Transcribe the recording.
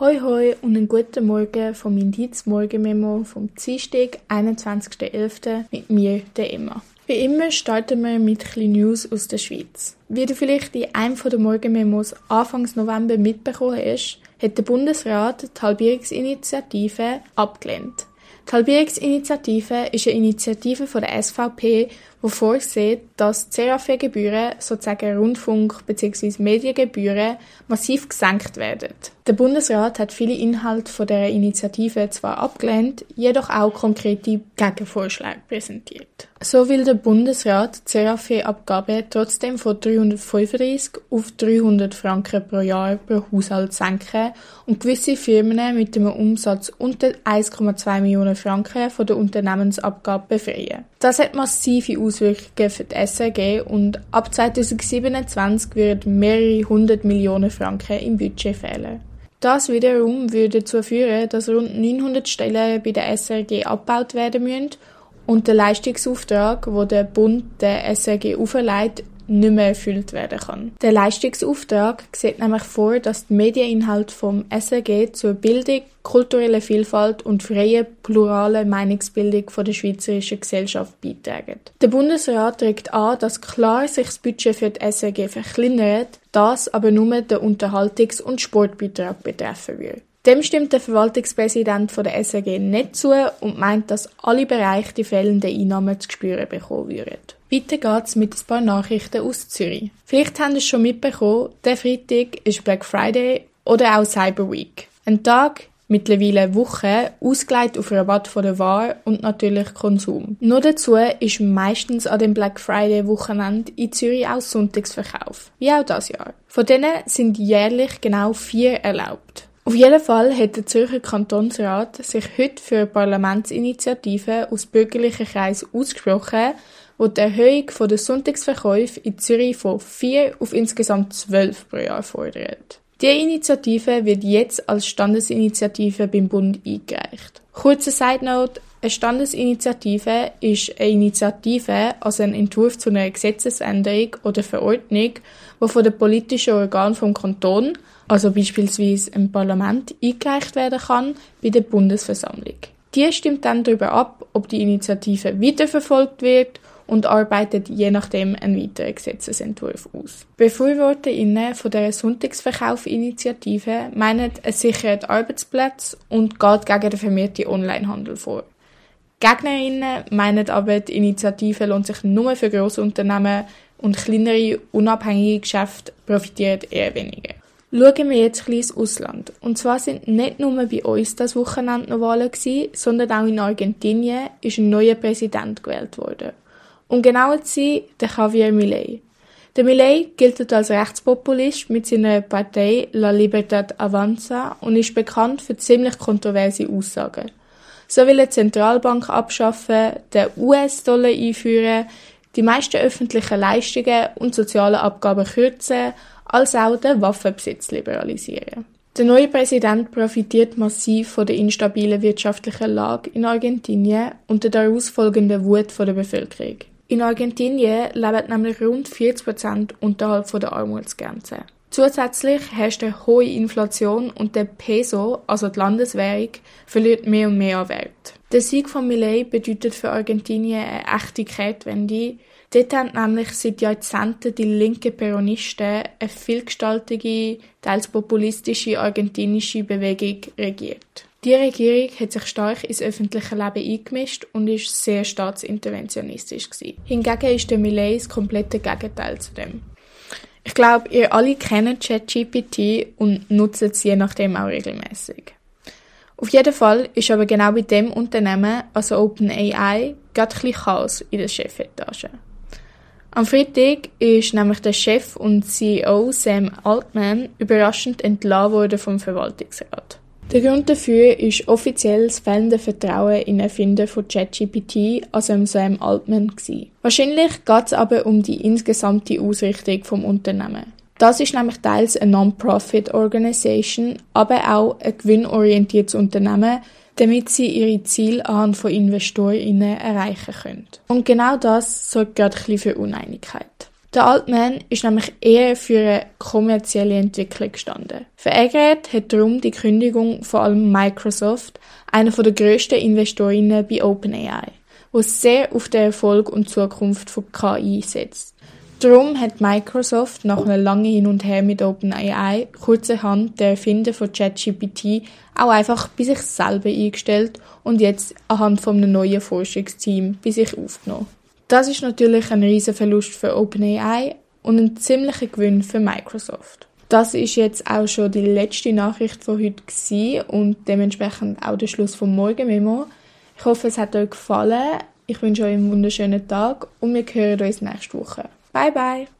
Hoi hoi und einen guten Morgen vom Indiz Morgenmemo vom Dienstag, 21.11. mit mir, der Emma. Wie immer starten wir mit ein News aus der Schweiz. Wie du vielleicht in einem der Morgenmemos Anfangs November mitbekommen hast, hat der Bundesrat die Halbierungsinitiative abgelehnt. Die Halbierungsinitiative ist eine Initiative von der SVP, die vorsieht, dass die CRAF-Gebühren, sozusagen Rundfunk- bzw. Mediengebühren, massiv gesenkt werden. Der Bundesrat hat viele Inhalte von der Initiative zwar abgelehnt, jedoch auch konkrete Gegenvorschläge präsentiert. So will der Bundesrat die CRAF-Abgabe trotzdem von 335 auf 300 Franken pro Jahr pro Haushalt senken und gewisse Firmen mit einem Umsatz unter 1,2 Millionen Franken von der Unternehmensabgabe befreien. Das hat massive Auswirkungen für die SRG und ab 2027 werden mehrere hundert Millionen Franken im Budget fehlen. Das wiederum würde dazu führen, dass rund 900 Stellen bei der SRG abgebaut werden müssen und der Leistungsauftrag, wo der Bund der SRG auferlegt, nicht mehr erfüllt werden kann. Der Leistungsauftrag sieht nämlich vor, dass die Medieninhalte vom SRG zur Bildung, kultureller Vielfalt und freie, plurale Meinungsbildung von der schweizerischen Gesellschaft beitragen. Der Bundesrat regt an, dass klar sich das Budget für die SRG verkleinert, das aber nur den Unterhaltungs- und Sportbeitrag betreffen würde. Dem stimmt der Verwaltungspräsident von der SRG nicht zu und meint, dass alle Bereiche die fehlenden Einnahmen zu spüren bekommen würden. Weiter geht's mit ein paar Nachrichten aus Zürich. Vielleicht haben Sie es schon mitbekommen, der Freitag ist Black Friday oder auch Cyber Week. Ein Tag, mittlerweile Woche, ausgelegt auf Rabatt von der Ware und natürlich Konsum. Nur dazu ist meistens an dem Black Friday Wochenende in Zürich auch Sonntagsverkauf. Wie auch das Jahr. Von denen sind jährlich genau vier erlaubt. Auf jeden Fall hat der Zürcher Kantonsrat sich heute für eine Parlamentsinitiative aus bürgerlichen Kreisen ausgesprochen, wo die Erhöhung der Sonntagsverkäufe in Zürich von vier auf insgesamt zwölf pro Jahr fordert. Die Initiative wird jetzt als Standesinitiative beim Bund eingereicht. Kurze Side Note, eine Standesinitiative ist eine Initiative, also ein Entwurf zu einer Gesetzesänderung oder Verordnung, die von den politischen Organen vom Kanton, also beispielsweise im Parlament, eingereicht werden kann bei der Bundesversammlung. Die stimmt dann darüber ab, ob die Initiative weiterverfolgt wird und arbeitet je nachdem einen weiteren Gesetzesentwurf aus. BefürworterInnen von der Sonntagsverkauf-Initiative meinen, es sichert Arbeitsplätze und geht gegen den vermehrten Onlinehandel vor. GegnerInnen meinen aber, die Initiative lohnt sich nur für grosse Unternehmen und kleinere, unabhängige Geschäfte profitieren eher weniger. Schauen wir jetzt ein ins Ausland. Und zwar sind nicht nur bei uns das Wochenende noch Wahlen gewesen, sondern auch in Argentinien ist ein neuer Präsident gewählt worden. Um genauer zu sein, der Javier Milei. Der Milei gilt als Rechtspopulist mit seiner Partei La Libertad Avanza und ist bekannt für ziemlich kontroverse Aussagen. So will er die Zentralbank abschaffen, den US-Dollar einführen, die meisten öffentlichen Leistungen und soziale Abgaben kürzen, als auch den Waffenbesitz liberalisieren. Der neue Präsident profitiert massiv von der instabilen wirtschaftlichen Lage in Argentinien und der daraus folgenden Wut der Bevölkerung. In Argentinien leben nämlich rund 40 Prozent unterhalb der Armutsgrenze. Zusätzlich herrscht eine hohe Inflation und der Peso, also die Landeswährung, verliert mehr und mehr an Wert. Der Sieg von Millet bedeutet für Argentinien eine echte Kehrtwende. Dort haben nämlich seit Jahrzehnten die linken Peronisten eine vielgestaltige, teils populistische argentinische Bewegung regiert. Die Regierung hat sich stark ins öffentliche Leben eingemischt und ist sehr staatsinterventionistisch gewesen. Hingegen ist der Millet das komplette Gegenteil zu dem. Ich glaube, ihr alle kennt ChatGPT und nutzt es je nachdem auch regelmäßig. Auf jeden Fall ist aber genau bei dem Unternehmen, also OpenAI, gerade ein Chaos in der Chefetage. Am Freitag ist nämlich der Chef und CEO Sam Altman überraschend entlassen worden vom Verwaltungsrat. Der Grund dafür ist offiziell das fehlende Vertrauen in Erfinder von ChatGPT, also Sam Altman, gewesen. Wahrscheinlich geht es aber um die insgesamte Ausrichtung vom Unternehmen. Das ist nämlich teils eine Non-Profit-Organisation, aber auch ein gewinnorientiertes Unternehmen, damit sie ihre Ziele anhand von InvestorInnen erreichen können. Und genau das sorgt gerade für Uneinigkeit. Der Altman ist nämlich eher für eine kommerzielle Entwicklung gestanden. Verärgert hat darum die Kündigung vor allem Microsoft, einer der grössten Investorinnen bei OpenAI, wo sehr auf den Erfolg und Zukunft von KI setzt. Darum hat Microsoft nach einem langen Hin und Her mit OpenAI kurzerhand der Erfinder von ChatGPT auch einfach bei sich selber eingestellt und jetzt anhand von einem neuen Forschungsteam bei sich aufgenommen. Das ist natürlich ein riesen Verlust für OpenAI und ein ziemlicher Gewinn für Microsoft. Das ist jetzt auch schon die letzte Nachricht von heute und dementsprechend auch der Schluss vom Morgenmemo. Ich hoffe, es hat euch gefallen. Ich wünsche euch einen wunderschönen Tag und wir hören uns nächste Woche. Bye bye!